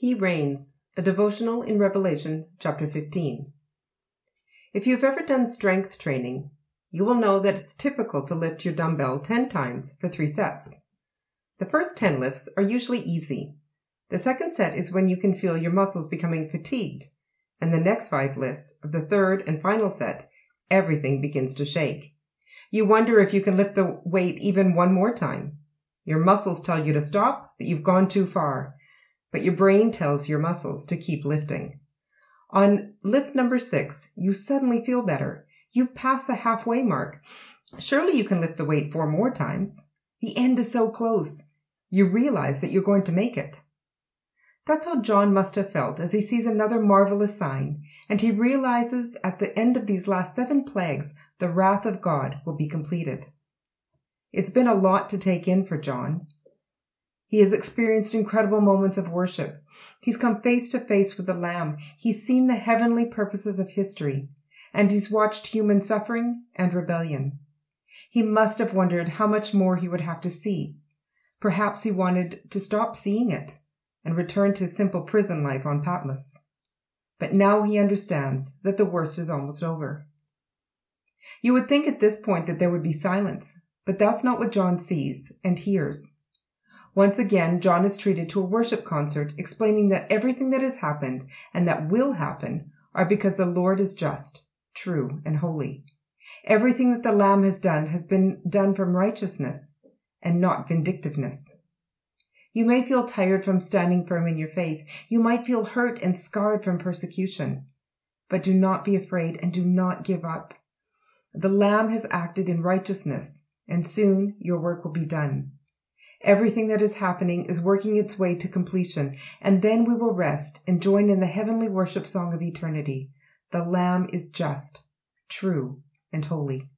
He reigns, a devotional in Revelation chapter 15. If you've ever done strength training, you will know that it's typical to lift your dumbbell 10 times for three sets. The first 10 lifts are usually easy. The second set is when you can feel your muscles becoming fatigued. And the next five lifts of the third and final set, everything begins to shake. You wonder if you can lift the weight even one more time. Your muscles tell you to stop, that you've gone too far, but your brain tells your muscles to keep lifting. On lift number six, you suddenly feel better. You've passed the halfway mark. Surely you can lift the weight four more times. The end is so close. You realize that you're going to make it. That's how John must have felt as he sees another marvelous sign, and he realizes at the end of these last seven plagues, the wrath of God will be completed. It's been a lot to take in for John. He has experienced incredible moments of worship. He's come face to face with the Lamb. He's seen the heavenly purposes of history, and he's watched human suffering and rebellion. He must have wondered how much more he would have to see. Perhaps he wanted to stop seeing it and return to simple prison life on Patmos. But now he understands that the worst is almost over. You would think at this point that there would be silence, but that's not what John sees and hears. Once again, John is treated to a worship concert explaining that everything that has happened and that will happen are because the Lord is just, true, and holy. Everything that the Lamb has done has been done from righteousness and not vindictiveness. You may feel tired from standing firm in your faith. You might feel hurt and scarred from persecution. But do not be afraid and do not give up. The Lamb has acted in righteousness, and soon your work will be done. Everything that is happening is working its way to completion, and then we will rest and join in the heavenly worship song of eternity. The Lamb is just, true, and holy.